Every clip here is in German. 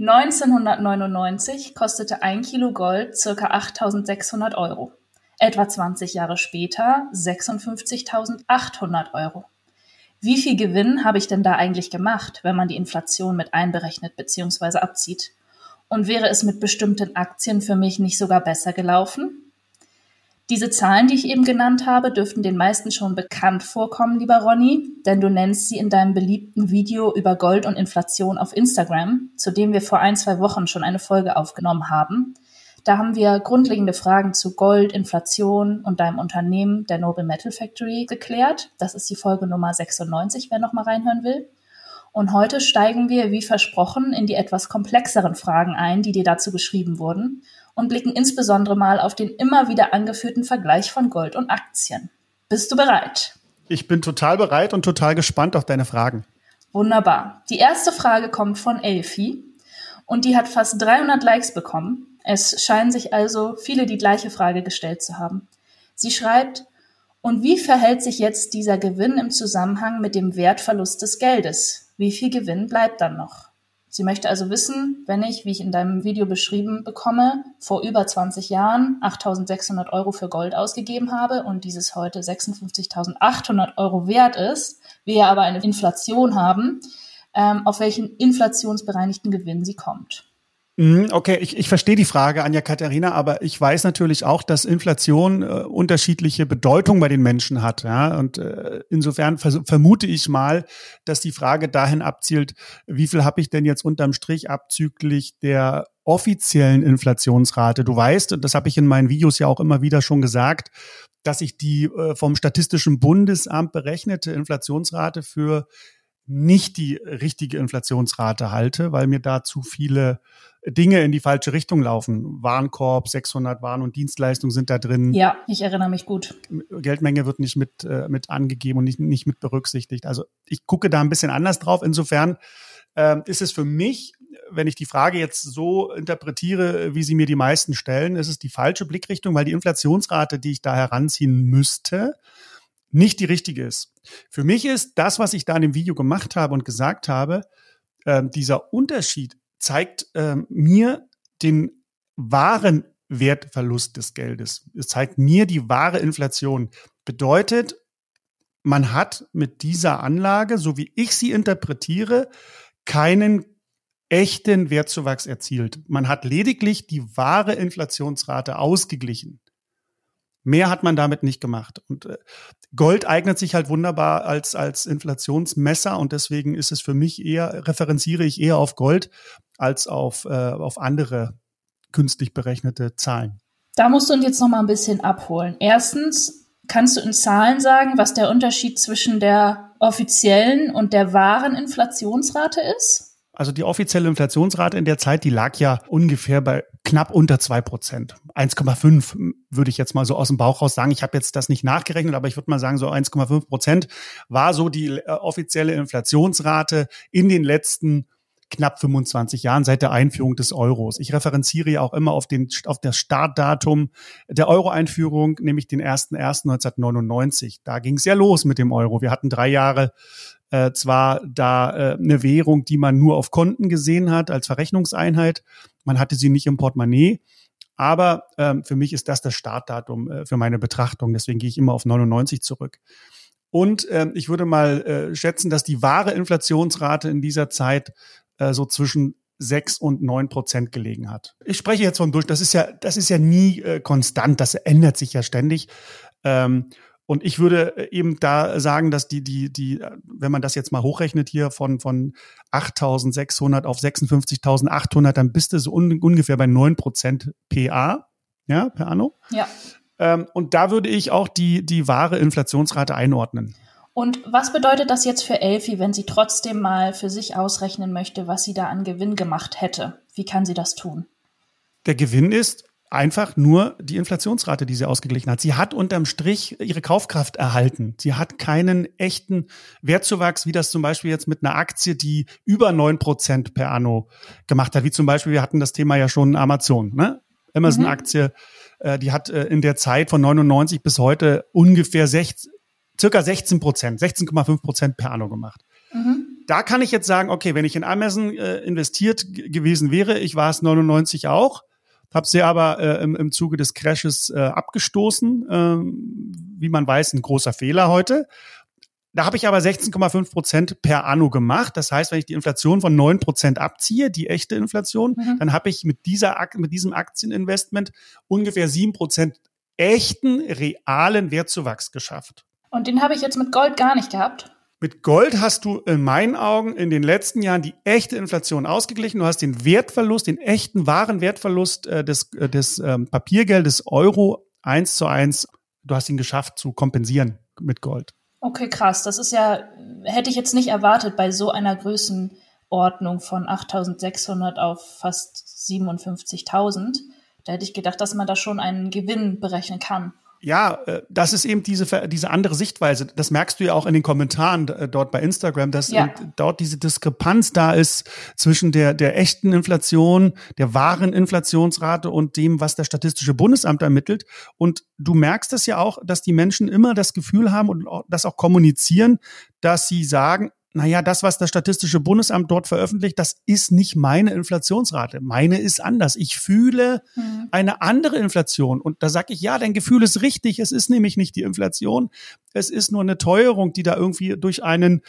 1999 kostete ein Kilo Gold circa 8.600 Euro. Etwa 20 Jahre später 56.800 Euro. Wie viel Gewinn habe ich denn da eigentlich gemacht, wenn man die Inflation mit einberechnet bzw. abzieht? Und wäre es mit bestimmten Aktien für mich nicht sogar besser gelaufen? Diese Zahlen, die ich eben genannt habe, dürften den meisten schon bekannt vorkommen, lieber Ronny, denn du nennst sie in deinem beliebten Video über Gold und Inflation auf Instagram, zu dem wir vor ein, zwei Wochen schon eine Folge aufgenommen haben. Da haben wir grundlegende Fragen zu Gold, Inflation und deinem Unternehmen, der Noble Metal Factory, geklärt. Das ist die Folge Nummer 96, wer noch mal reinhören will. Und heute steigen wir, wie versprochen, in die etwas komplexeren Fragen ein, die dir dazu geschrieben wurden und blicken insbesondere mal auf den immer wieder angeführten Vergleich von Gold und Aktien. Bist du bereit? Ich bin total bereit und total gespannt auf deine Fragen. Wunderbar. Die erste Frage kommt von Elfi und die hat fast 300 Likes bekommen. Es scheinen sich also viele die gleiche Frage gestellt zu haben. Sie schreibt, und wie verhält sich jetzt dieser Gewinn im Zusammenhang mit dem Wertverlust des Geldes? Wie viel Gewinn bleibt dann noch? Sie möchte also wissen, wenn ich, wie ich in deinem Video beschrieben bekomme, vor über 20 Jahren 8.600 Euro für Gold ausgegeben habe und dieses heute 56.800 Euro wert ist, wir aber eine Inflation haben, ähm, auf welchen inflationsbereinigten Gewinn sie kommt. Mhm, okay, ich, ich verstehe die Frage, Anja Katharina, aber ich weiß natürlich auch, dass Inflation äh, unterschiedliche Bedeutung bei den Menschen hat. Ja? Und äh, insofern vermute ich mal, dass die Frage dahin abzielt, wie viel habe ich denn jetzt unterm Strich abzüglich der offiziellen Inflationsrate? Du weißt, und das habe ich in meinen Videos ja auch immer wieder schon gesagt, dass ich die äh, vom Statistischen Bundesamt berechnete Inflationsrate für nicht die richtige Inflationsrate halte, weil mir da zu viele Dinge in die falsche Richtung laufen. Warenkorb, 600 Waren und Dienstleistungen sind da drin. Ja, ich erinnere mich gut. Geldmenge wird nicht mit, äh, mit angegeben und nicht, nicht mit berücksichtigt. Also ich gucke da ein bisschen anders drauf. Insofern äh, ist es für mich, wenn ich die Frage jetzt so interpretiere, wie sie mir die meisten stellen, ist es die falsche Blickrichtung, weil die Inflationsrate, die ich da heranziehen müsste, nicht die richtige ist. Für mich ist das, was ich da in dem Video gemacht habe und gesagt habe, äh, dieser Unterschied zeigt äh, mir den wahren Wertverlust des Geldes. Es zeigt mir die wahre Inflation. Bedeutet, man hat mit dieser Anlage, so wie ich sie interpretiere, keinen echten Wertzuwachs erzielt. Man hat lediglich die wahre Inflationsrate ausgeglichen. Mehr hat man damit nicht gemacht. Und äh, Gold eignet sich halt wunderbar als, als Inflationsmesser und deswegen ist es für mich eher, referenziere ich eher auf Gold als auf, äh, auf andere künstlich berechnete Zahlen. Da musst du uns jetzt noch mal ein bisschen abholen. Erstens, kannst du in Zahlen sagen, was der Unterschied zwischen der offiziellen und der wahren Inflationsrate ist? Also die offizielle Inflationsrate in der Zeit, die lag ja ungefähr bei knapp unter zwei Prozent. 1,5 würde ich jetzt mal so aus dem Bauch raus sagen. Ich habe jetzt das nicht nachgerechnet, aber ich würde mal sagen, so 1,5 Prozent war so die äh, offizielle Inflationsrate in den letzten knapp 25 Jahren seit der Einführung des Euros. Ich referenziere ja auch immer auf, den, auf das Startdatum der Euro-Einführung, nämlich den 01.01.1999. Da ging es ja los mit dem Euro. Wir hatten drei Jahre äh, zwar da äh, eine Währung, die man nur auf Konten gesehen hat als Verrechnungseinheit. Man hatte sie nicht im Portemonnaie. Aber ähm, für mich ist das das Startdatum äh, für meine Betrachtung. Deswegen gehe ich immer auf 99 zurück. Und äh, ich würde mal äh, schätzen, dass die wahre Inflationsrate in dieser Zeit äh, so zwischen sechs und neun Prozent gelegen hat. Ich spreche jetzt von durch, das ist ja, das ist ja nie äh, konstant, das ändert sich ja ständig. Ähm, und ich würde äh, eben da sagen, dass die, die, die, wenn man das jetzt mal hochrechnet hier von, von 8.600 auf 56.800, dann bist du so un, ungefähr bei neun Prozent PA, ja, per Anno. Ja. Ähm, und da würde ich auch die, die wahre Inflationsrate einordnen. Und was bedeutet das jetzt für Elfi, wenn sie trotzdem mal für sich ausrechnen möchte, was sie da an Gewinn gemacht hätte? Wie kann sie das tun? Der Gewinn ist einfach nur die Inflationsrate, die sie ausgeglichen hat. Sie hat unterm Strich ihre Kaufkraft erhalten. Sie hat keinen echten Wertzuwachs, wie das zum Beispiel jetzt mit einer Aktie, die über neun Prozent per Anno gemacht hat. Wie zum Beispiel, wir hatten das Thema ja schon Amazon, ne? Amazon-Aktie, mhm. äh, die hat äh, in der Zeit von 99 bis heute ungefähr 60, circa 16 Prozent, 16,5 Prozent per anno gemacht. Mhm. Da kann ich jetzt sagen, okay, wenn ich in Amazon äh, investiert gewesen wäre, ich war es 99 auch, habe sie aber äh, im, im Zuge des Crashes äh, abgestoßen. Äh, wie man weiß, ein großer Fehler heute. Da habe ich aber 16,5 Prozent per Anno gemacht. Das heißt, wenn ich die Inflation von 9 Prozent abziehe, die echte Inflation, mhm. dann habe ich mit, dieser, mit diesem Aktieninvestment ungefähr 7 Prozent echten, realen Wertzuwachs geschafft. Und den habe ich jetzt mit Gold gar nicht gehabt? Mit Gold hast du in meinen Augen in den letzten Jahren die echte Inflation ausgeglichen. Du hast den Wertverlust, den echten wahren Wertverlust äh, des, äh, des ähm, Papiergeldes Euro eins zu eins. Du hast ihn geschafft zu kompensieren mit Gold. Okay, krass. Das ist ja, hätte ich jetzt nicht erwartet bei so einer Größenordnung von 8600 auf fast 57.000. Da hätte ich gedacht, dass man da schon einen Gewinn berechnen kann ja, äh, das ist eben diese, diese andere Sichtweise. Das merkst du ja auch in den Kommentaren äh, dort bei Instagram, dass ja. dort diese Diskrepanz da ist zwischen der, der echten Inflation, der wahren Inflationsrate und dem, was das Statistische Bundesamt ermittelt. Und du merkst es ja auch, dass die Menschen immer das Gefühl haben und das auch kommunizieren, dass sie sagen, naja, das, was das Statistische Bundesamt dort veröffentlicht, das ist nicht meine Inflationsrate. Meine ist anders. Ich fühle mhm. eine andere Inflation. Und da sage ich, ja, dein Gefühl ist richtig. Es ist nämlich nicht die Inflation. Es ist nur eine Teuerung, die da irgendwie durch einen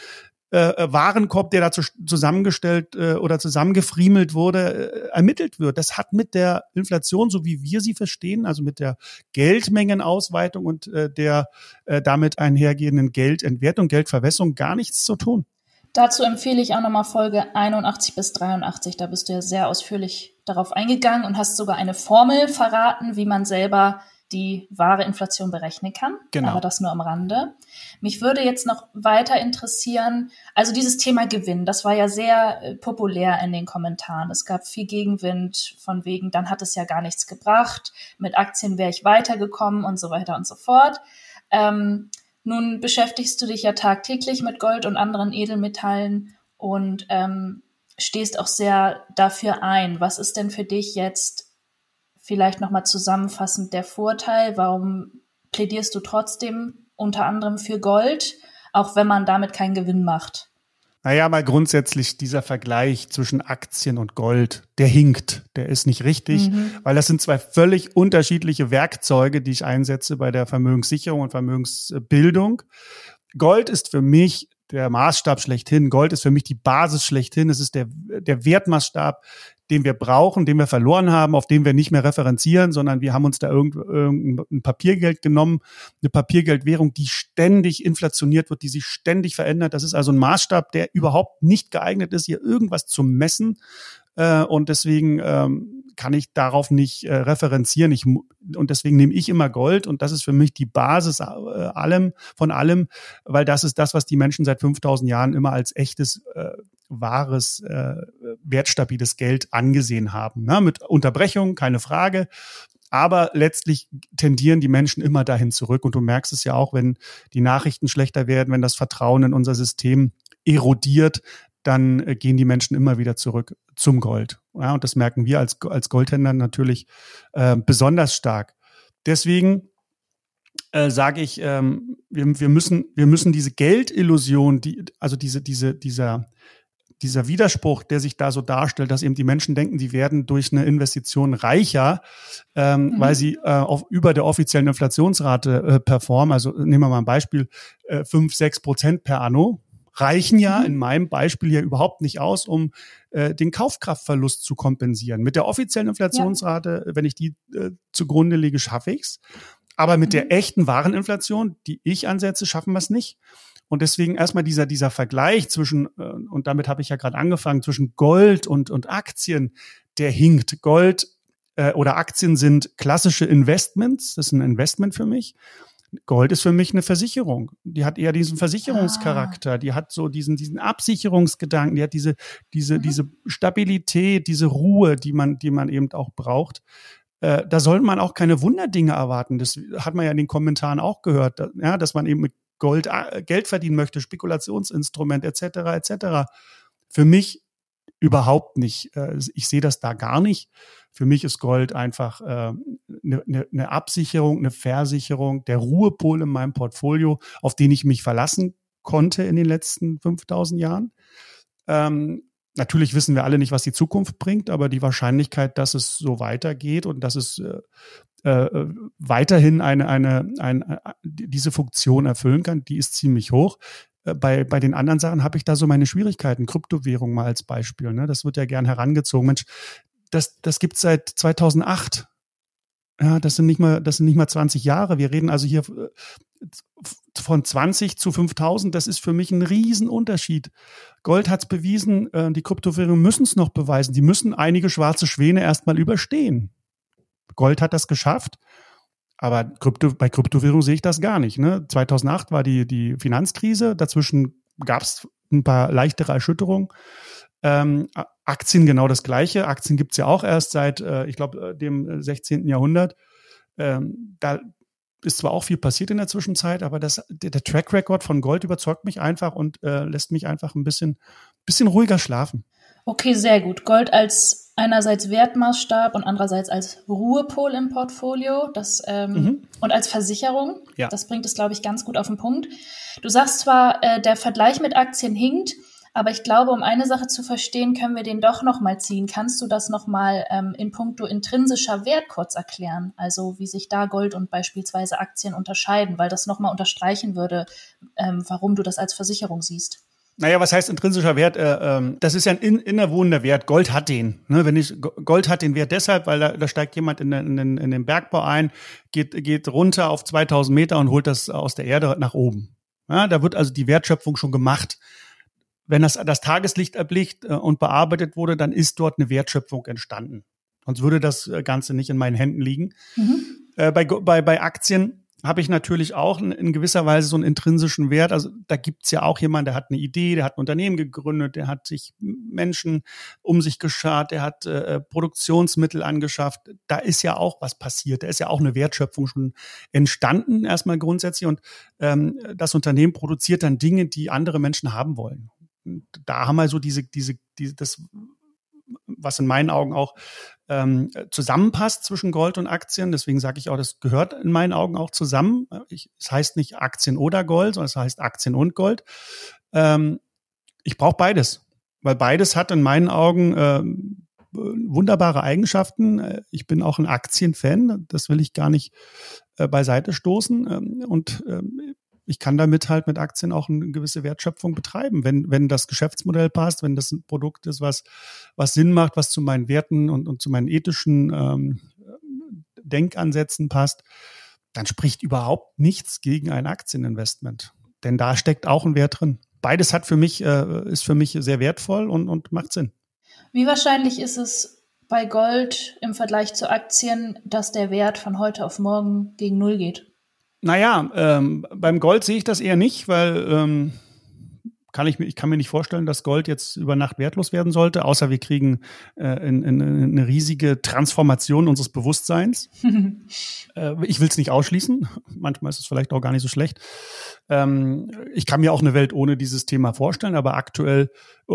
äh, äh Warenkorb, der da zu, zusammengestellt äh, oder zusammengefriemelt wurde, äh, ermittelt wird. Das hat mit der Inflation, so wie wir sie verstehen, also mit der Geldmengenausweitung und äh, der äh, damit einhergehenden Geldentwertung, Geldverwässerung gar nichts zu tun. Dazu empfehle ich auch nochmal Folge 81 bis 83. Da bist du ja sehr ausführlich darauf eingegangen und hast sogar eine Formel verraten, wie man selber die wahre Inflation berechnen kann. Genau. Aber das nur am Rande. Mich würde jetzt noch weiter interessieren, also dieses Thema Gewinn, das war ja sehr äh, populär in den Kommentaren. Es gab viel Gegenwind von wegen, dann hat es ja gar nichts gebracht, mit Aktien wäre ich weitergekommen und so weiter und so fort. Ähm, nun beschäftigst du dich ja tagtäglich mit Gold und anderen Edelmetallen und ähm, stehst auch sehr dafür ein. Was ist denn für dich jetzt vielleicht nochmal zusammenfassend der Vorteil? Warum plädierst du trotzdem unter anderem für Gold, auch wenn man damit keinen Gewinn macht? Naja, mal grundsätzlich dieser Vergleich zwischen Aktien und Gold, der hinkt, der ist nicht richtig, mhm. weil das sind zwei völlig unterschiedliche Werkzeuge, die ich einsetze bei der Vermögenssicherung und Vermögensbildung. Gold ist für mich der Maßstab schlechthin. Gold ist für mich die Basis schlechthin. Es ist der, der Wertmaßstab, den wir brauchen, den wir verloren haben, auf den wir nicht mehr referenzieren, sondern wir haben uns da irgendein Papiergeld genommen, eine Papiergeldwährung, die ständig inflationiert wird, die sich ständig verändert. Das ist also ein Maßstab, der überhaupt nicht geeignet ist, hier irgendwas zu messen. Äh, und deswegen ähm, kann ich darauf nicht äh, referenzieren. Ich, und deswegen nehme ich immer Gold und das ist für mich die Basis äh, allem, von allem, weil das ist das, was die Menschen seit 5000 Jahren immer als echtes äh, wahres, äh, wertstabiles Geld angesehen haben. Ne? Mit Unterbrechung, keine Frage. Aber letztlich tendieren die Menschen immer dahin zurück. Und du merkst es ja auch, wenn die Nachrichten schlechter werden, wenn das Vertrauen in unser System erodiert, dann äh, gehen die Menschen immer wieder zurück zum Gold. Ja, und das merken wir als, als Goldhändler natürlich äh, besonders stark. Deswegen äh, sage ich, ähm, wir, wir, müssen, wir müssen diese Geldillusion, die, also diese, diese, dieser, dieser Widerspruch, der sich da so darstellt, dass eben die Menschen denken, sie werden durch eine Investition reicher, ähm, mhm. weil sie äh, auf, über der offiziellen Inflationsrate äh, performen. Also nehmen wir mal ein Beispiel, äh, 5, 6 Prozent per anno reichen ja mhm. in meinem Beispiel hier überhaupt nicht aus, um äh, den Kaufkraftverlust zu kompensieren. Mit der offiziellen Inflationsrate, ja. wenn ich die äh, zugrunde lege, schaffe ich's. Aber mit mhm. der echten Wareninflation, die ich ansetze, schaffen wir es nicht. Und deswegen erstmal dieser, dieser Vergleich zwischen, äh, und damit habe ich ja gerade angefangen, zwischen Gold und, und Aktien, der hinkt. Gold äh, oder Aktien sind klassische Investments, das ist ein Investment für mich. Gold ist für mich eine Versicherung. Die hat eher diesen Versicherungscharakter, ah. die hat so diesen, diesen Absicherungsgedanken, die hat diese, diese, mhm. diese Stabilität, diese Ruhe, die man, die man eben auch braucht. Äh, da sollte man auch keine Wunderdinge erwarten. Das hat man ja in den Kommentaren auch gehört, ja, dass man eben mit Gold äh, Geld verdienen möchte, Spekulationsinstrument etc. etc. Für mich überhaupt nicht. Äh, ich sehe das da gar nicht. Für mich ist Gold einfach eine, eine, eine Absicherung, eine Versicherung, der Ruhepol in meinem Portfolio, auf den ich mich verlassen konnte in den letzten 5000 Jahren. Ähm, natürlich wissen wir alle nicht, was die Zukunft bringt, aber die Wahrscheinlichkeit, dass es so weitergeht und dass es äh, äh, weiterhin eine, eine, eine, äh, diese Funktion erfüllen kann, die ist ziemlich hoch. Äh, bei, bei den anderen Sachen habe ich da so meine Schwierigkeiten. Kryptowährung mal als Beispiel. Ne? Das wird ja gern herangezogen. Mensch, das, das gibt seit 2008. Ja, das sind nicht mal, das sind nicht mal 20 Jahre. Wir reden also hier äh, von 20 zu 5000. Das ist für mich ein Riesenunterschied. Gold hat es bewiesen. Äh, die Kryptowährungen müssen es noch beweisen. Die müssen einige schwarze Schwäne erstmal überstehen. Gold hat das geschafft. Aber Krypto, bei Kryptowährungen sehe ich das gar nicht. Ne? 2008 war die, die Finanzkrise. Dazwischen gab es ein paar leichtere Erschütterungen. Ähm, Aktien genau das Gleiche. Aktien gibt's ja auch erst seit, äh, ich glaube, äh, dem 16. Jahrhundert. Ähm, da ist zwar auch viel passiert in der Zwischenzeit, aber das, der, der Track Record von Gold überzeugt mich einfach und äh, lässt mich einfach ein bisschen, bisschen ruhiger schlafen. Okay, sehr gut. Gold als einerseits Wertmaßstab und andererseits als Ruhepol im Portfolio das, ähm, mhm. und als Versicherung. Ja. Das bringt es, glaube ich, ganz gut auf den Punkt. Du sagst zwar, äh, der Vergleich mit Aktien hinkt, aber ich glaube, um eine Sache zu verstehen, können wir den doch nochmal ziehen. Kannst du das nochmal ähm, in puncto intrinsischer Wert kurz erklären? Also wie sich da Gold und beispielsweise Aktien unterscheiden, weil das nochmal unterstreichen würde, ähm, warum du das als Versicherung siehst. Naja, was heißt intrinsischer Wert? Äh, ähm, das ist ja ein in, innerwohnender Wert. Gold hat den. Ne? Wenn ich, Gold hat den Wert deshalb, weil da, da steigt jemand in, den, in, den, in den Bergbau ein, geht, geht runter auf 2000 Meter und holt das aus der Erde nach oben. Ja, da wird also die Wertschöpfung schon gemacht wenn das, das Tageslicht erblickt äh, und bearbeitet wurde, dann ist dort eine Wertschöpfung entstanden. Sonst würde das äh, Ganze nicht in meinen Händen liegen. Mhm. Äh, bei, bei, bei Aktien habe ich natürlich auch in, in, gewisser Weise so einen intrinsischen Wert. Also da gibt's ja auch jemanden, der hat eine Idee, der hat ein Unternehmen gegründet, der hat sich Menschen um sich geschart, der hat äh, Produktionsmittel angeschafft. Da ist ja auch was passiert. Da ist ja auch eine Wertschöpfung schon entstanden, erstmal grundsätzlich. Und ähm, das Unternehmen produziert dann Dinge, die andere Menschen haben wollen da haben wir so diese, diese, diese, das, was in meinen Augen auch ähm, zusammenpasst zwischen Gold und Aktien. Deswegen sage ich auch, das gehört in meinen Augen auch zusammen. Ich, es heißt nicht Aktien oder Gold, sondern es heißt Aktien und Gold. Ähm, ich brauche beides, weil beides hat in meinen Augen äh, wunderbare Eigenschaften. Ich bin auch ein Aktienfan, das will ich gar nicht äh, beiseite stoßen. Ähm, und ähm, ich kann damit halt mit Aktien auch eine gewisse Wertschöpfung betreiben, wenn, wenn das Geschäftsmodell passt, wenn das ein Produkt ist, was, was Sinn macht, was zu meinen Werten und, und zu meinen ethischen ähm, Denkansätzen passt, dann spricht überhaupt nichts gegen ein Aktieninvestment. Denn da steckt auch ein Wert drin. Beides hat für mich, äh, ist für mich sehr wertvoll und, und macht Sinn. Wie wahrscheinlich ist es bei Gold im Vergleich zu Aktien, dass der Wert von heute auf morgen gegen Null geht? Naja, ähm, beim Gold sehe ich das eher nicht, weil ähm, kann ich, ich kann mir nicht vorstellen, dass Gold jetzt über Nacht wertlos werden sollte, außer wir kriegen äh, in, in, eine riesige Transformation unseres Bewusstseins. äh, ich will es nicht ausschließen. Manchmal ist es vielleicht auch gar nicht so schlecht. Ähm, ich kann mir auch eine Welt ohne dieses Thema vorstellen, aber aktuell,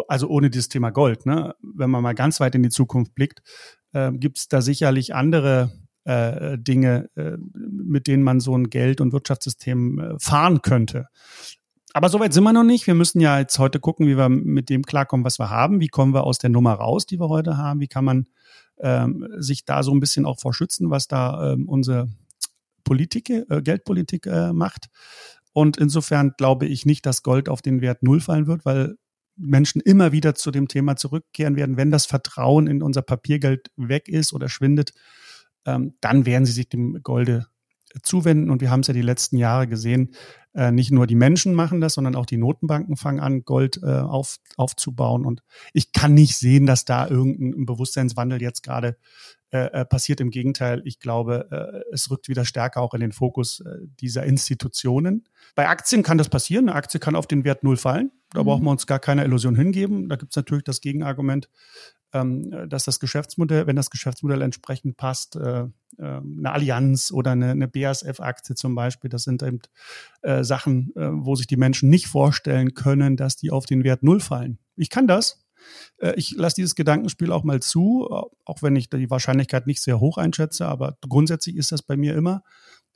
also ohne dieses Thema Gold, ne? wenn man mal ganz weit in die Zukunft blickt, äh, gibt es da sicherlich andere äh, Dinge, äh, mit denen man so ein Geld- und Wirtschaftssystem äh, fahren könnte. Aber soweit sind wir noch nicht. Wir müssen ja jetzt heute gucken, wie wir mit dem klarkommen, was wir haben. Wie kommen wir aus der Nummer raus, die wir heute haben? Wie kann man ähm, sich da so ein bisschen auch vor schützen, was da ähm, unsere Politik, äh, Geldpolitik äh, macht? Und insofern glaube ich nicht, dass Gold auf den Wert Null fallen wird, weil Menschen immer wieder zu dem Thema zurückkehren werden, wenn das Vertrauen in unser Papiergeld weg ist oder schwindet, ähm, dann werden sie sich dem Golde zuwenden. Und wir haben es ja die letzten Jahre gesehen, äh, nicht nur die Menschen machen das, sondern auch die Notenbanken fangen an, Gold äh, auf, aufzubauen. Und ich kann nicht sehen, dass da irgendein Bewusstseinswandel jetzt gerade äh, äh, passiert. Im Gegenteil, ich glaube, äh, es rückt wieder stärker auch in den Fokus äh, dieser Institutionen. Bei Aktien kann das passieren. Eine Aktie kann auf den Wert Null fallen. Da mhm. brauchen wir uns gar keine Illusion hingeben. Da gibt es natürlich das Gegenargument, ähm, dass das Geschäftsmodell, wenn das Geschäftsmodell entsprechend passt, äh, äh, eine Allianz oder eine, eine BASF-Aktie zum Beispiel, das sind eben äh, Sachen, äh, wo sich die Menschen nicht vorstellen können, dass die auf den Wert Null fallen. Ich kann das. Äh, ich lasse dieses Gedankenspiel auch mal zu, auch wenn ich die Wahrscheinlichkeit nicht sehr hoch einschätze, aber grundsätzlich ist das bei mir immer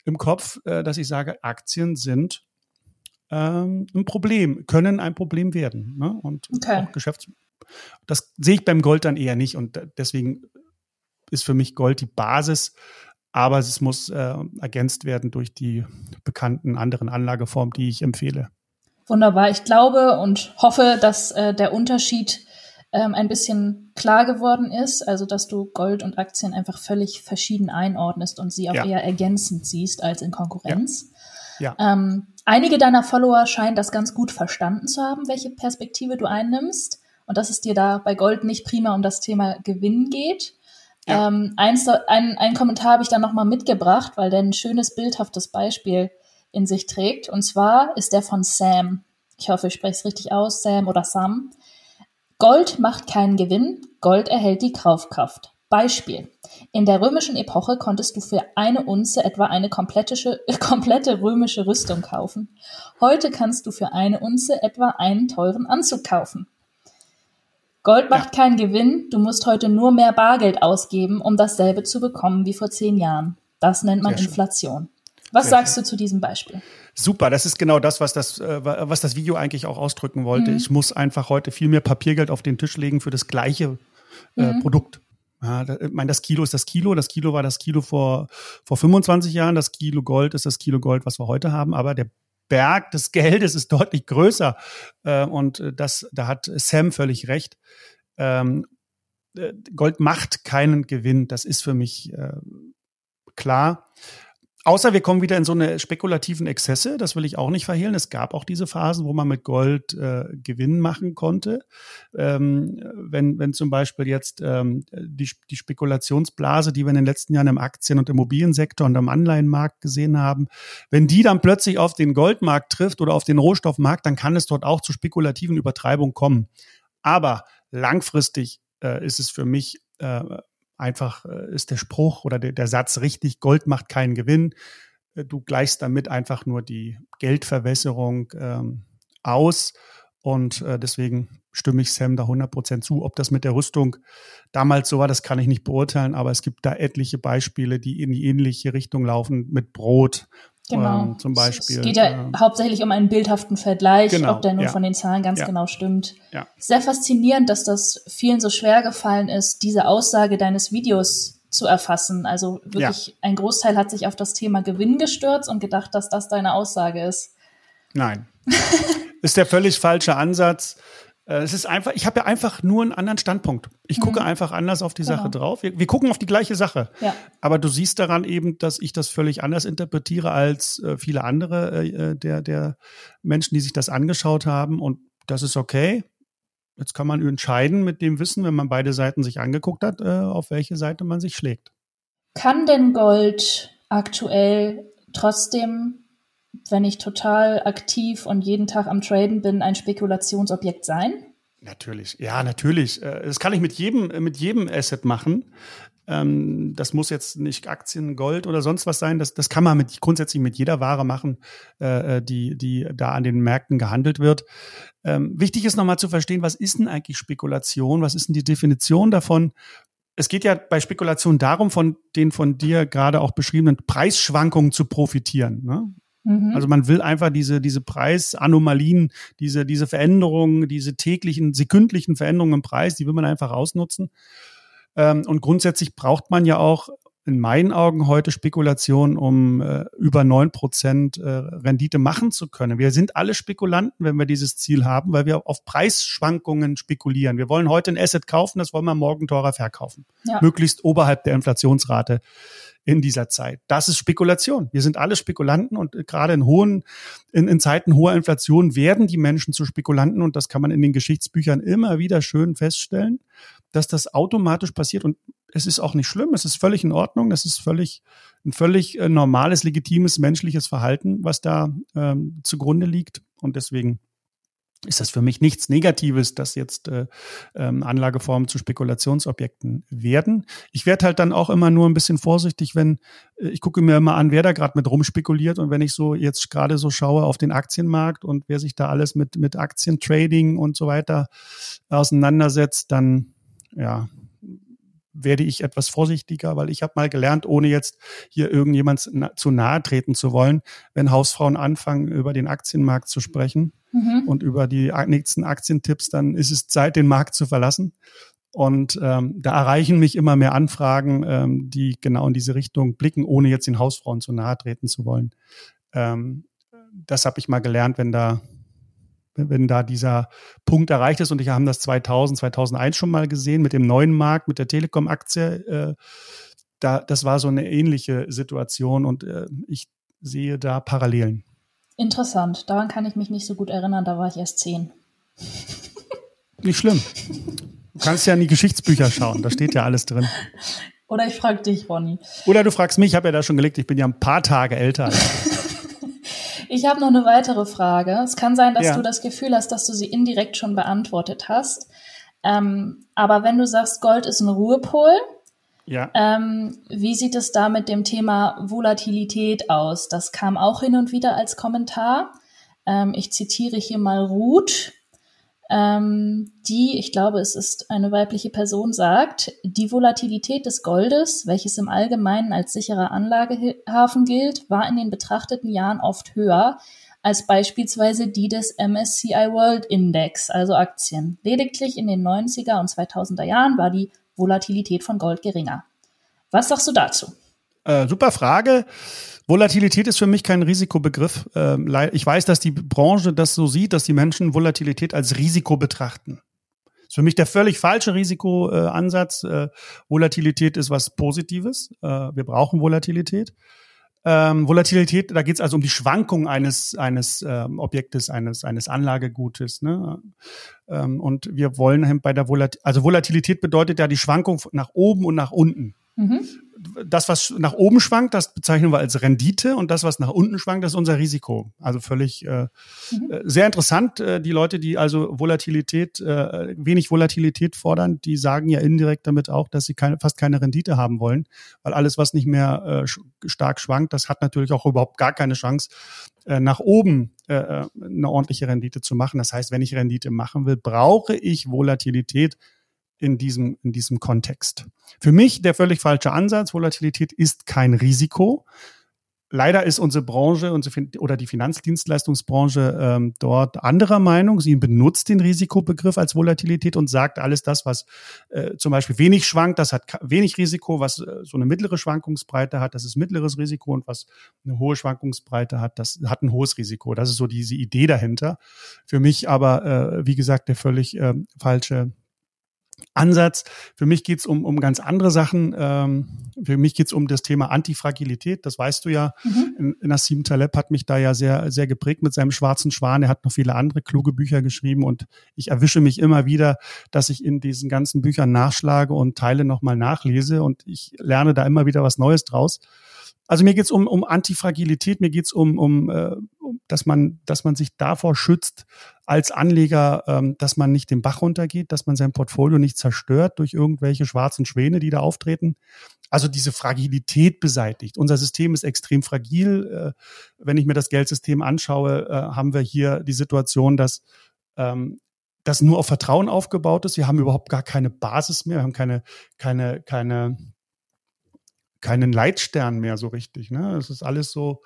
im Kopf, äh, dass ich sage, Aktien sind ähm, ein Problem, können ein Problem werden. Ne? Und okay. auch Geschäfts das sehe ich beim Gold dann eher nicht und deswegen ist für mich Gold die Basis, aber es muss äh, ergänzt werden durch die bekannten anderen Anlageformen, die ich empfehle. Wunderbar. Ich glaube und hoffe, dass äh, der Unterschied ähm, ein bisschen klar geworden ist, also dass du Gold und Aktien einfach völlig verschieden einordnest und sie auch ja. eher ergänzend siehst als in Konkurrenz. Ja. ja. Ähm, einige deiner Follower scheinen das ganz gut verstanden zu haben, welche Perspektive du einnimmst und dass es dir da bei Gold nicht prima um das Thema Gewinn geht. Ja. Ähm, eins, ein, ein Kommentar habe ich dann nochmal mitgebracht, weil der ein schönes, bildhaftes Beispiel in sich trägt. Und zwar ist der von Sam. Ich hoffe, ich spreche es richtig aus, Sam oder Sam. Gold macht keinen Gewinn, Gold erhält die Kaufkraft. Beispiel. In der römischen Epoche konntest du für eine Unze etwa eine komplette, komplette römische Rüstung kaufen. Heute kannst du für eine Unze etwa einen teuren Anzug kaufen. Gold macht ja. keinen Gewinn, du musst heute nur mehr Bargeld ausgeben, um dasselbe zu bekommen wie vor zehn Jahren. Das nennt man Sehr Inflation. Was Sehr sagst schön. du zu diesem Beispiel? Super, das ist genau das, was das, äh, was das Video eigentlich auch ausdrücken wollte. Mhm. Ich muss einfach heute viel mehr Papiergeld auf den Tisch legen für das gleiche äh, mhm. Produkt. Ja, ich meine, das Kilo ist das Kilo. Das Kilo war das Kilo vor, vor 25 Jahren. Das Kilo Gold ist das Kilo Gold, was wir heute haben. Aber der Berg des Geldes ist deutlich größer. Äh, und das, da hat Sam völlig recht. Ähm, äh, Gold macht keinen Gewinn. Das ist für mich äh, klar. Außer wir kommen wieder in so eine spekulativen Exzesse, das will ich auch nicht verhehlen. Es gab auch diese Phasen, wo man mit Gold äh, Gewinn machen konnte. Ähm, wenn, wenn zum Beispiel jetzt ähm, die, die Spekulationsblase, die wir in den letzten Jahren im Aktien- und Immobiliensektor und am Anleihenmarkt gesehen haben, wenn die dann plötzlich auf den Goldmarkt trifft oder auf den Rohstoffmarkt, dann kann es dort auch zu spekulativen Übertreibungen kommen. Aber langfristig äh, ist es für mich äh, einfach äh, ist der Spruch oder der, der Satz richtig, Gold macht keinen Gewinn. Äh, du gleichst damit einfach nur die Geldverwässerung ähm, aus. Und äh, deswegen stimme ich Sam da 100% zu. Ob das mit der Rüstung damals so war, das kann ich nicht beurteilen. Aber es gibt da etliche Beispiele, die in die ähnliche Richtung laufen mit Brot, Genau. Ähm, zum Beispiel. Es geht ja äh, hauptsächlich um einen bildhaften Vergleich, genau, ob der nun ja. von den Zahlen ganz ja. genau stimmt. Ja. Sehr faszinierend, dass das vielen so schwer gefallen ist, diese Aussage deines Videos zu erfassen. Also wirklich ja. ein Großteil hat sich auf das Thema Gewinn gestürzt und gedacht, dass das deine Aussage ist. Nein. ist der völlig falsche Ansatz. Äh, es ist einfach, ich habe ja einfach nur einen anderen Standpunkt. Ich gucke mhm. einfach anders auf die genau. Sache drauf. Wir, wir, gucken auf die gleiche Sache. Ja. Aber du siehst daran eben, dass ich das völlig anders interpretiere als äh, viele andere äh, äh, der, der Menschen, die sich das angeschaut haben. Und das ist okay. Jetzt kann man entscheiden mit dem Wissen, wenn man beide Seiten sich angeguckt hat, äh, auf welche Seite man sich schlägt. Kann denn Gold aktuell trotzdem wenn ich total aktiv und jeden Tag am Traden bin, ein Spekulationsobjekt sein? Natürlich, ja, natürlich. Äh, das kann ich mit jedem, mit jedem Asset machen. Ähm, das muss jetzt nicht Aktien, Gold oder sonst was sein. Das, das kann man mit, grundsätzlich mit jeder Ware machen, äh, äh, die, die da an den Märkten gehandelt wird. Ähm, wichtig ist nochmal zu verstehen, was ist denn eigentlich Spekulation? Was ist denn die Definition davon? Es geht ja bei Spekulation darum, von den von dir gerade auch beschriebenen Preisschwankungen zu profitieren. Ne? Mhm. Also man will einfach diese, diese Preisanomalien, diese, diese Veränderungen, diese täglichen, sekündlichen Veränderungen im Preis, die will man einfach ausnutzen. Ähm, und grundsätzlich braucht man ja auch in meinen Augen heute Spekulation, um äh, über neun Prozent äh, Rendite machen zu können. Wir sind alle Spekulanten, wenn wir dieses Ziel haben, weil wir auf Preisschwankungen spekulieren. Wir wollen heute ein Asset kaufen, das wollen wir morgen teurer verkaufen. Ja. Möglichst oberhalb der Inflationsrate in dieser Zeit. Das ist Spekulation. Wir sind alle Spekulanten und gerade in hohen, in, in Zeiten hoher Inflation werden die Menschen zu Spekulanten und das kann man in den Geschichtsbüchern immer wieder schön feststellen, dass das automatisch passiert und es ist auch nicht schlimm, es ist völlig in Ordnung, es ist völlig ein völlig äh, normales, legitimes menschliches Verhalten, was da ähm, zugrunde liegt und deswegen ist das für mich nichts Negatives, dass jetzt äh, ähm, Anlageformen zu Spekulationsobjekten werden. Ich werde halt dann auch immer nur ein bisschen vorsichtig, wenn äh, ich gucke mir immer an, wer da gerade mit rumspekuliert und wenn ich so jetzt gerade so schaue auf den Aktienmarkt und wer sich da alles mit mit Aktientrading und so weiter auseinandersetzt, dann ja werde ich etwas vorsichtiger, weil ich habe mal gelernt, ohne jetzt hier irgendjemand zu nahe treten zu wollen, wenn Hausfrauen anfangen, über den Aktienmarkt zu sprechen mhm. und über die nächsten Aktientipps, dann ist es Zeit, den Markt zu verlassen. Und ähm, da erreichen mich immer mehr Anfragen, ähm, die genau in diese Richtung blicken, ohne jetzt den Hausfrauen zu nahe treten zu wollen. Ähm, das habe ich mal gelernt, wenn da wenn da dieser Punkt erreicht ist. Und ich habe das 2000, 2001 schon mal gesehen mit dem neuen Markt, mit der Telekom-Aktie. Äh, da, das war so eine ähnliche Situation und äh, ich sehe da Parallelen. Interessant. Daran kann ich mich nicht so gut erinnern. Da war ich erst zehn. Nicht schlimm. Du kannst ja in die Geschichtsbücher schauen. Da steht ja alles drin. Oder ich frage dich, Ronny. Oder du fragst mich. Ich habe ja da schon gelegt. Ich bin ja ein paar Tage älter. Ich habe noch eine weitere Frage. Es kann sein, dass ja. du das Gefühl hast, dass du sie indirekt schon beantwortet hast. Ähm, aber wenn du sagst, Gold ist ein Ruhepol, ja. Ähm, wie sieht es da mit dem Thema Volatilität aus? Das kam auch hin und wieder als Kommentar. Ähm, ich zitiere hier mal Ruth, ähm, die, ich glaube, es ist eine weibliche Person, sagt, die Volatilität des Goldes, welches im Allgemeinen als sicherer Anlagehafen gilt, war in den betrachteten Jahren oft höher als beispielsweise die des MSCI World Index, also Aktien. Lediglich in den 90er und 2000er Jahren war die Volatilität von Gold geringer. Was sagst du dazu? Äh, super Frage. Volatilität ist für mich kein Risikobegriff. Ähm, ich weiß, dass die Branche das so sieht, dass die Menschen Volatilität als Risiko betrachten. Das ist für mich der völlig falsche Risikoansatz. Äh, Volatilität ist was Positives. Äh, wir brauchen Volatilität. Ähm, Volatilität, da geht es also um die Schwankung eines eines ähm, Objektes, eines eines Anlagegutes. Ne? Ähm, und wir wollen bei der Volatilität, also Volatilität bedeutet ja die Schwankung nach oben und nach unten. Mhm das, was nach oben schwankt, das bezeichnen wir als Rendite und das, was nach unten schwankt, das ist unser Risiko. Also völlig äh, mhm. Äh, sehr interessant. Äh, die Leute, die also Volatilität, äh, wenig Volatilität fordern, die sagen ja indirekt damit auch, dass sie keine, fast keine Rendite haben wollen, weil alles, was nicht mehr äh, stark schwankt, das hat natürlich auch überhaupt gar keine Chance, äh, nach oben äh, äh, eine ordentliche Rendite zu machen. Das heißt, wenn ich Rendite machen will, brauche ich Volatilität in diesem, in diesem Kontext. Für mich der völlig falsche Ansatz. Volatilität ist kein Risiko. Leider ist unsere Branche unsere, oder die Finanzdienstleistungsbranche ähm, dort anderer Meinung. Sie benutzt den Risikobegriff als Volatilität und sagt, alles das, was äh, zum Beispiel wenig schwankt, das hat wenig Risiko, was äh, so eine mittlere Schwankungsbreite hat, das ist mittleres Risiko und was eine hohe Schwankungsbreite hat, das hat ein hohes Risiko. Das ist so diese Idee dahinter. Für mich aber, äh, wie gesagt, der völlig äh, falsche Ansatz. Für mich geht's um, um ganz andere Sachen. Ähm, für mich geht's um das Thema Antifragilität. Das weißt du ja. Mhm. Nassim Taleb hat mich da ja sehr, sehr geprägt mit seinem schwarzen Schwan. Er hat noch viele andere kluge Bücher geschrieben und ich erwische mich immer wieder, dass ich in diesen ganzen Büchern nachschlage und Teile nochmal nachlese und ich lerne da immer wieder was Neues draus. Also mir geht's um, um Antifragilität, mir geht's um, um, äh, dass man, dass man sich davor schützt als Anleger, ähm, dass man nicht den Bach runtergeht, dass man sein Portfolio nicht zerstört durch irgendwelche schwarzen Schwäne, die da auftreten. Also diese Fragilität beseitigt. Unser System ist extrem fragil. Äh, wenn ich mir das Geldsystem anschaue, äh, haben wir hier die Situation, dass ähm, das nur auf Vertrauen aufgebaut ist. Wir haben überhaupt gar keine Basis mehr, wir haben keine, keine, keine keinen Leitstern mehr so richtig. Ne? Es ist alles so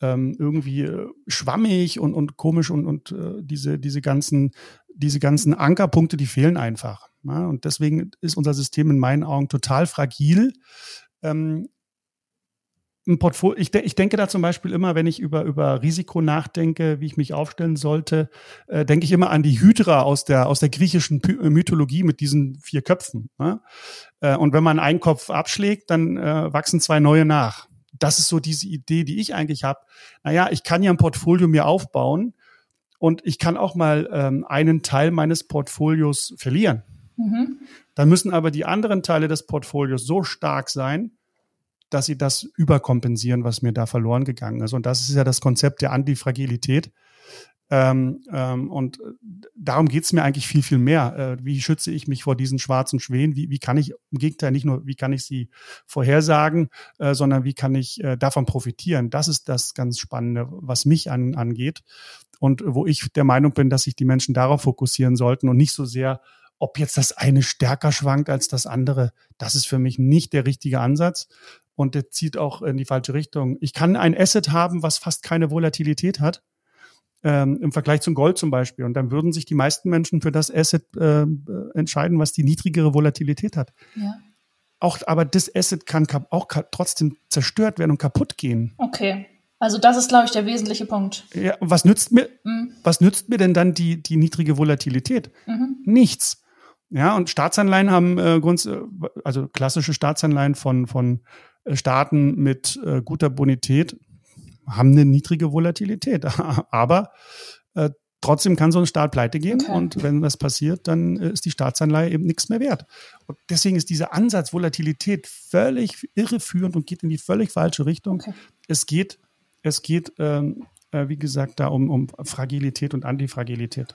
ähm, irgendwie äh, schwammig und, und komisch und, und äh, diese, diese, ganzen, diese ganzen Ankerpunkte, die fehlen einfach. Ne? Und deswegen ist unser System in meinen Augen total fragil. Ähm, ein Portfolio, ich, de ich denke da zum Beispiel immer, wenn ich über, über Risiko nachdenke, wie ich mich aufstellen sollte, äh, denke ich immer an die Hydra aus der, aus der griechischen Py äh, Mythologie mit diesen vier Köpfen. Ne? Äh, und wenn man einen Kopf abschlägt, dann äh, wachsen zwei neue nach. Das ist so diese Idee, die ich eigentlich habe. Naja, ich kann ja ein Portfolio mir aufbauen und ich kann auch mal ähm, einen Teil meines Portfolios verlieren. Mhm. Dann müssen aber die anderen Teile des Portfolios so stark sein, dass sie das überkompensieren, was mir da verloren gegangen ist. Und das ist ja das Konzept der Antifragilität. Ähm, ähm, und darum geht's mir eigentlich viel, viel mehr. Äh, wie schütze ich mich vor diesen schwarzen Schwänen? Wie, wie kann ich im Gegenteil nicht nur, wie kann ich sie vorhersagen, äh, sondern wie kann ich äh, davon profitieren? Das ist das ganz Spannende, was mich an, angeht und wo ich der Meinung bin, dass sich die Menschen darauf fokussieren sollten und nicht so sehr ob jetzt das eine stärker schwankt als das andere, das ist für mich nicht der richtige Ansatz. Und der zieht auch in die falsche Richtung. Ich kann ein Asset haben, was fast keine Volatilität hat, ähm, im Vergleich zum Gold zum Beispiel. Und dann würden sich die meisten Menschen für das Asset äh, entscheiden, was die niedrigere Volatilität hat. Ja. Auch, aber das Asset kann auch trotzdem zerstört werden und kaputt gehen. Okay. Also das ist, glaube ich, der wesentliche Punkt. Ja, was nützt mir, mhm. was nützt mir denn dann die, die niedrige Volatilität? Mhm. Nichts. Ja, und Staatsanleihen haben äh, äh, also klassische Staatsanleihen von, von Staaten mit äh, guter Bonität haben eine niedrige Volatilität. Aber äh, trotzdem kann so ein Staat pleite gehen okay. und wenn das passiert, dann äh, ist die Staatsanleihe eben nichts mehr wert. Und deswegen ist dieser Ansatz Volatilität völlig irreführend und geht in die völlig falsche Richtung. Okay. Es geht, es geht, ähm, äh, wie gesagt, da um, um Fragilität und Antifragilität.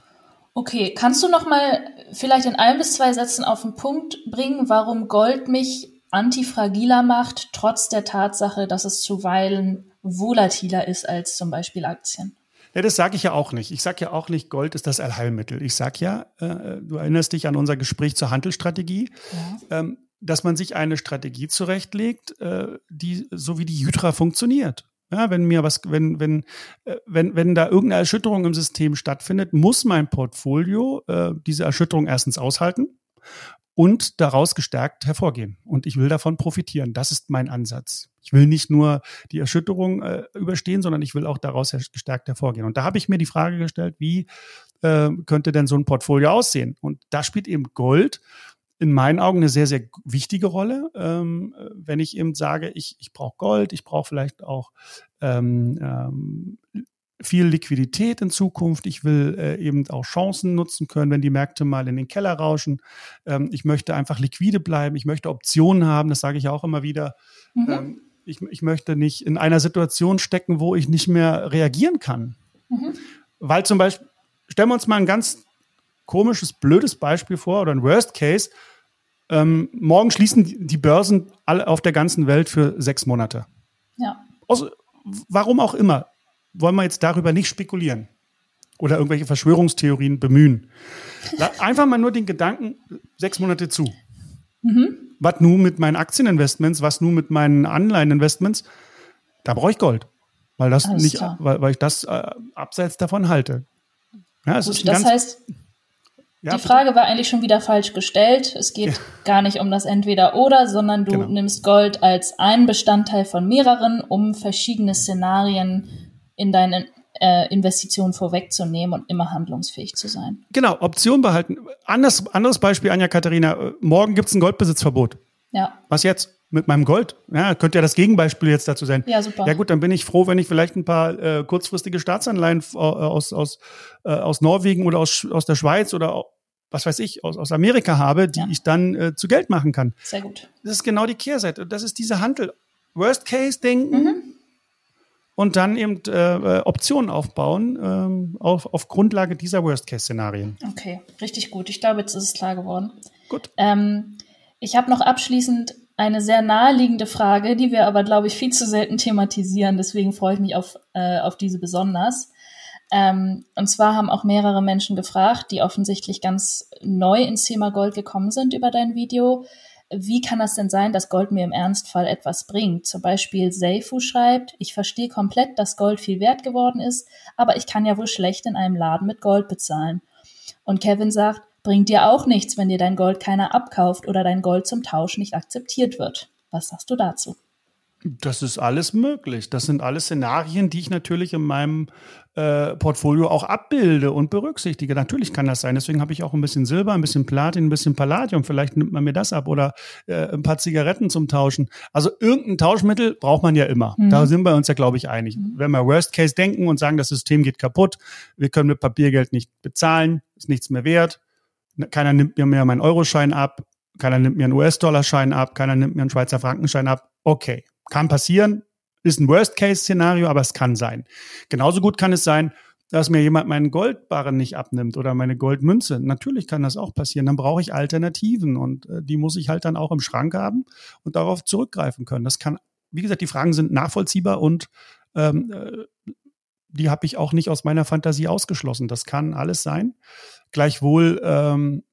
Okay, kannst du noch mal vielleicht in ein bis zwei Sätzen auf den Punkt bringen, warum Gold mich antifragiler macht, trotz der Tatsache, dass es zuweilen volatiler ist als zum Beispiel Aktien? Ja, das sage ich ja auch nicht. Ich sage ja auch nicht, Gold ist das Allheilmittel. Ich sage ja, äh, du erinnerst dich an unser Gespräch zur Handelsstrategie, ja. ähm, dass man sich eine Strategie zurechtlegt, äh, die so wie die Hydra funktioniert. Ja, wenn mir was, wenn, wenn, äh, wenn, wenn da irgendeine Erschütterung im System stattfindet, muss mein Portfolio äh, diese Erschütterung erstens aushalten und daraus gestärkt hervorgehen. Und ich will davon profitieren. Das ist mein Ansatz. Ich will nicht nur die Erschütterung äh, überstehen, sondern ich will auch daraus gestärkt hervorgehen. Und da habe ich mir die Frage gestellt, wie äh, könnte denn so ein Portfolio aussehen? Und da spielt eben Gold in meinen Augen eine sehr, sehr wichtige Rolle, ähm, wenn ich eben sage, ich, ich brauche Gold, ich brauche vielleicht auch ähm, ähm, viel Liquidität in Zukunft. Ich will äh, eben auch Chancen nutzen können, wenn die Märkte mal in den Keller rauschen. Ähm, ich möchte einfach liquide bleiben. Ich möchte Optionen haben. Das sage ich auch immer wieder. Mhm. Ähm, ich, ich möchte nicht in einer Situation stecken, wo ich nicht mehr reagieren kann. Mhm. Weil zum Beispiel, stellen wir uns mal ein ganz komisches, blödes Beispiel vor oder ein Worst Case. Ähm, morgen schließen die Börsen alle auf der ganzen Welt für sechs Monate. Ja. Aus, warum auch immer wollen wir jetzt darüber nicht spekulieren oder irgendwelche Verschwörungstheorien bemühen. Einfach mal nur den Gedanken, sechs Monate zu. Mhm. Was nun mit meinen Aktieninvestments, was nun mit meinen Anleiheninvestments? Da brauche ich Gold. Weil das Alles nicht, weil, weil ich das äh, abseits davon halte. Ja, es Gut, ist das heißt, ja, die Frage war eigentlich schon wieder falsch gestellt. Es geht ja. gar nicht um das Entweder-Oder, sondern du genau. nimmst Gold als einen Bestandteil von mehreren, um verschiedene Szenarien in deinen äh, Investitionen vorwegzunehmen und immer handlungsfähig zu sein. Genau, Option behalten. Anders, anderes Beispiel, Anja Katharina. Morgen gibt es ein Goldbesitzverbot. Ja. Was jetzt? Mit meinem Gold? Ja, könnte ja das Gegenbeispiel jetzt dazu sein. Ja, super. Ja gut, dann bin ich froh, wenn ich vielleicht ein paar äh, kurzfristige Staatsanleihen äh, aus, aus, äh, aus Norwegen oder aus, aus der Schweiz oder was weiß ich, aus, aus Amerika habe, die ja. ich dann äh, zu Geld machen kann. Sehr gut. Das ist genau die Kehrseite. Das ist dieser Handel. Worst-Case-Denken. Mhm und dann eben äh, Optionen aufbauen ähm, auf, auf Grundlage dieser Worst-Case-Szenarien. Okay, richtig gut. Ich glaube, jetzt ist es klar geworden. Gut. Ähm, ich habe noch abschließend eine sehr naheliegende Frage, die wir aber, glaube ich, viel zu selten thematisieren. Deswegen freue ich mich auf, äh, auf diese besonders. Ähm, und zwar haben auch mehrere Menschen gefragt, die offensichtlich ganz neu ins Thema Gold gekommen sind über dein Video wie kann das denn sein, dass Gold mir im Ernstfall etwas bringt? Zum Beispiel Seifu schreibt, ich verstehe komplett, dass Gold viel wert geworden ist, aber ich kann ja wohl schlecht in einem Laden mit Gold bezahlen. Und Kevin sagt, bringt dir auch nichts, wenn dir dein Gold keiner abkauft oder dein Gold zum Tausch nicht akzeptiert wird. Was sagst du dazu? Das ist alles möglich. Das sind alles Szenarien, die ich natürlich in meinem äh, Portfolio auch abbilde und berücksichtige. Natürlich kann das sein. Deswegen habe ich auch ein bisschen Silber, ein bisschen Platin, ein bisschen Palladium. Vielleicht nimmt man mir das ab oder äh, ein paar Zigaretten zum Tauschen. Also irgendein Tauschmittel braucht man ja immer. Mhm. Da sind wir uns ja, glaube ich, einig. Mhm. Wenn wir Worst Case denken und sagen, das System geht kaputt, wir können mit Papiergeld nicht bezahlen, ist nichts mehr wert. Keiner nimmt mir mehr meinen Euroschein ab, keiner nimmt mir einen US-Dollar-Schein ab, keiner nimmt mir einen Schweizer Frankenschein ab. Okay, kann passieren, ist ein Worst-Case-Szenario, aber es kann sein. Genauso gut kann es sein, dass mir jemand meinen Goldbarren nicht abnimmt oder meine Goldmünze. Natürlich kann das auch passieren. Dann brauche ich Alternativen und äh, die muss ich halt dann auch im Schrank haben und darauf zurückgreifen können. Das kann, wie gesagt, die Fragen sind nachvollziehbar und ähm, äh, die habe ich auch nicht aus meiner Fantasie ausgeschlossen. Das kann alles sein. Gleichwohl ähm,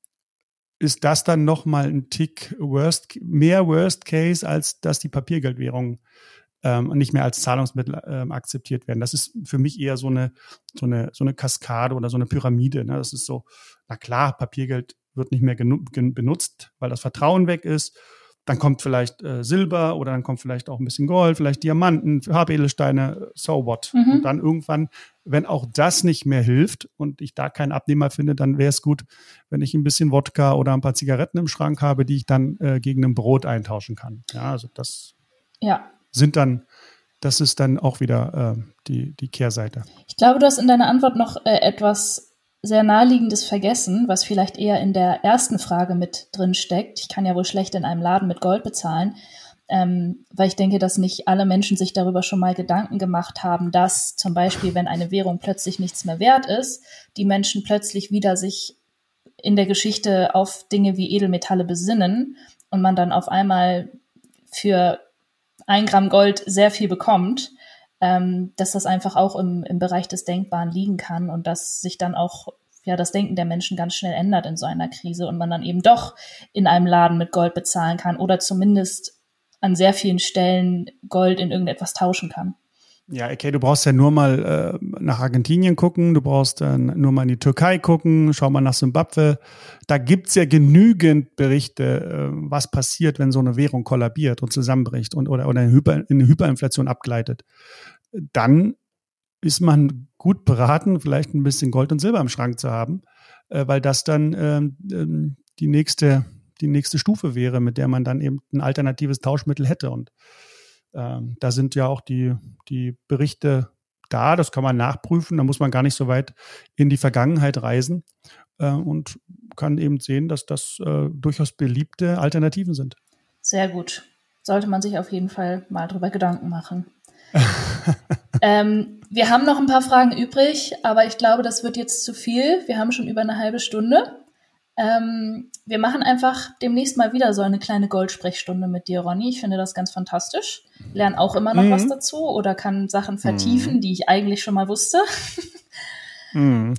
ist das dann noch mal ein Tick worst, mehr Worst Case, als dass die Papiergeldwährungen ähm, nicht mehr als Zahlungsmittel ähm, akzeptiert werden. Das ist für mich eher so eine, so eine, so eine Kaskade oder so eine Pyramide. Ne? Das ist so, na klar, Papiergeld wird nicht mehr benutzt, weil das Vertrauen weg ist. Dann kommt vielleicht äh, Silber oder dann kommt vielleicht auch ein bisschen Gold, vielleicht Diamanten, Harbedelsteine, so what. Mhm. Und dann irgendwann, wenn auch das nicht mehr hilft und ich da keinen Abnehmer finde, dann wäre es gut, wenn ich ein bisschen Wodka oder ein paar Zigaretten im Schrank habe, die ich dann äh, gegen ein Brot eintauschen kann. Ja, also das ja. sind dann das ist dann auch wieder äh, die, die Kehrseite. Ich glaube, du hast in deiner Antwort noch äh, etwas sehr naheliegendes vergessen, was vielleicht eher in der ersten Frage mit drin steckt. Ich kann ja wohl schlecht in einem Laden mit Gold bezahlen, ähm, weil ich denke, dass nicht alle Menschen sich darüber schon mal Gedanken gemacht haben, dass zum Beispiel, wenn eine Währung plötzlich nichts mehr wert ist, die Menschen plötzlich wieder sich in der Geschichte auf Dinge wie Edelmetalle besinnen und man dann auf einmal für ein Gramm Gold sehr viel bekommt ähm, dass das einfach auch im, im Bereich des Denkbaren liegen kann und dass sich dann auch ja das Denken der Menschen ganz schnell ändert in so einer Krise und man dann eben doch in einem Laden mit Gold bezahlen kann oder zumindest an sehr vielen Stellen Gold in irgendetwas tauschen kann. Ja, okay, du brauchst ja nur mal äh, nach Argentinien gucken, du brauchst dann nur mal in die Türkei gucken, schau mal nach Simbabwe. Da gibt's ja genügend Berichte, äh, was passiert, wenn so eine Währung kollabiert und zusammenbricht und oder, oder in, Hyper, in eine Hyperinflation abgleitet. Dann ist man gut beraten, vielleicht ein bisschen Gold und Silber im Schrank zu haben, äh, weil das dann ähm, ähm, die nächste die nächste Stufe wäre, mit der man dann eben ein alternatives Tauschmittel hätte und ähm, da sind ja auch die, die Berichte da, das kann man nachprüfen, da muss man gar nicht so weit in die Vergangenheit reisen äh, und kann eben sehen, dass das äh, durchaus beliebte Alternativen sind. Sehr gut. Sollte man sich auf jeden Fall mal drüber Gedanken machen. ähm, wir haben noch ein paar Fragen übrig, aber ich glaube, das wird jetzt zu viel. Wir haben schon über eine halbe Stunde. Ähm, wir machen einfach demnächst mal wieder so eine kleine Goldsprechstunde mit dir, Ronny. Ich finde das ganz fantastisch. Lerne auch immer noch mhm. was dazu oder kann Sachen vertiefen, mhm. die ich eigentlich schon mal wusste. Mhm.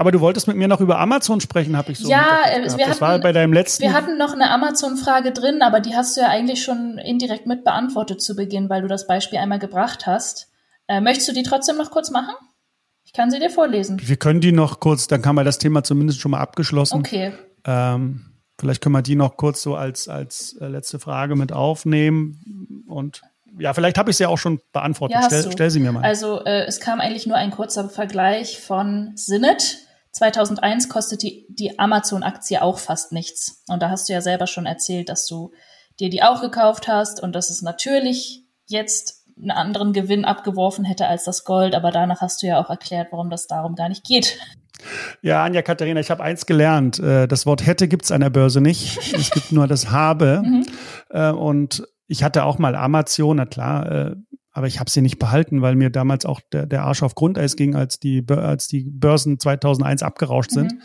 Aber du wolltest mit mir noch über Amazon sprechen, habe ich so. Ja, äh, wir das hatten, war bei deinem letzten. Wir hatten noch eine Amazon-Frage drin, aber die hast du ja eigentlich schon indirekt mit beantwortet zu Beginn, weil du das Beispiel einmal gebracht hast. Äh, möchtest du die trotzdem noch kurz machen? Ich kann sie dir vorlesen. Wir können die noch kurz, dann kann man das Thema zumindest schon mal abgeschlossen. Okay. Ähm, vielleicht können wir die noch kurz so als, als äh, letzte Frage mit aufnehmen. Und ja, vielleicht habe ich sie ja auch schon beantwortet. Ja, stell, stell, sie mir mal. Also äh, es kam eigentlich nur ein kurzer Vergleich von Sinnet. 2001 kostet die, die Amazon-Aktie auch fast nichts. Und da hast du ja selber schon erzählt, dass du dir die auch gekauft hast und dass es natürlich jetzt einen anderen Gewinn abgeworfen hätte als das Gold. Aber danach hast du ja auch erklärt, warum das darum gar nicht geht. Ja, Anja Katharina, ich habe eins gelernt. Äh, das Wort hätte gibt es an der Börse nicht. Es gibt nur das habe. Mhm. Äh, und ich hatte auch mal Amazon, na klar, äh, aber ich habe sie nicht behalten, weil mir damals auch der, der Arsch auf Grundeis ging, als die, als die Börsen 2001 abgerauscht sind. Mhm.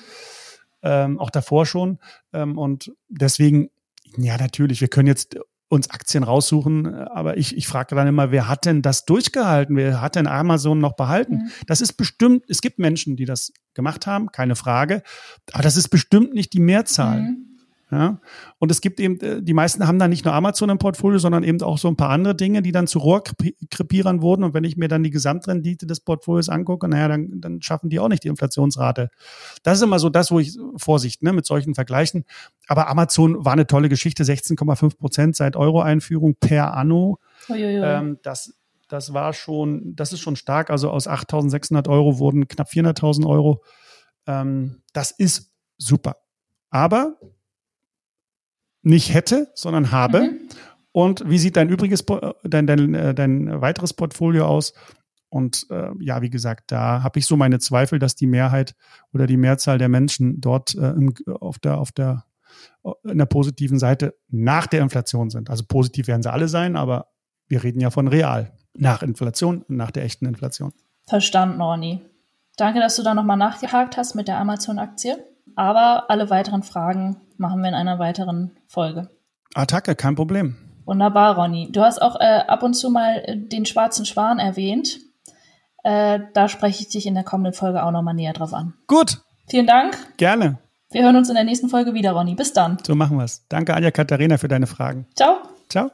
Ähm, auch davor schon. Ähm, und deswegen, ja, natürlich, wir können jetzt uns Aktien raussuchen. Aber ich, ich frage dann immer, wer hat denn das durchgehalten? Wer hat denn Amazon noch behalten? Mhm. Das ist bestimmt, es gibt Menschen, die das gemacht haben, keine Frage. Aber das ist bestimmt nicht die Mehrzahl. Mhm. Ja? Und es gibt eben, äh, die meisten haben dann nicht nur Amazon im Portfolio, sondern eben auch so ein paar andere Dinge, die dann zu Rohrkrepierern wurden. Und wenn ich mir dann die Gesamtrendite des Portfolios angucke, naja, dann, dann schaffen die auch nicht die Inflationsrate. Das ist immer so das, wo ich Vorsicht ne, mit solchen Vergleichen. Aber Amazon war eine tolle Geschichte, 16,5 Prozent seit Euro-Einführung per Anno. Ähm, das, das war schon, das ist schon stark. Also aus 8.600 Euro wurden knapp 400.000 Euro. Ähm, das ist super. Aber nicht hätte, sondern habe. Mhm. Und wie sieht dein übriges, dein, dein, äh, dein weiteres Portfolio aus? Und äh, ja, wie gesagt, da habe ich so meine Zweifel, dass die Mehrheit oder die Mehrzahl der Menschen dort äh, im, auf der, auf der, in der positiven Seite nach der Inflation sind. Also positiv werden sie alle sein, aber wir reden ja von real. Nach Inflation, nach der echten Inflation. Verstanden, Orni. Danke, dass du da nochmal nachgehakt hast mit der Amazon-Aktie. Aber alle weiteren Fragen machen wir in einer weiteren Folge. Attacke, kein Problem. Wunderbar, Ronny. Du hast auch äh, ab und zu mal äh, den schwarzen Schwan erwähnt. Äh, da spreche ich dich in der kommenden Folge auch nochmal näher drauf an. Gut. Vielen Dank. Gerne. Wir hören uns in der nächsten Folge wieder, Ronny. Bis dann. So machen wir's. Danke, Anja Katharina, für deine Fragen. Ciao. Ciao.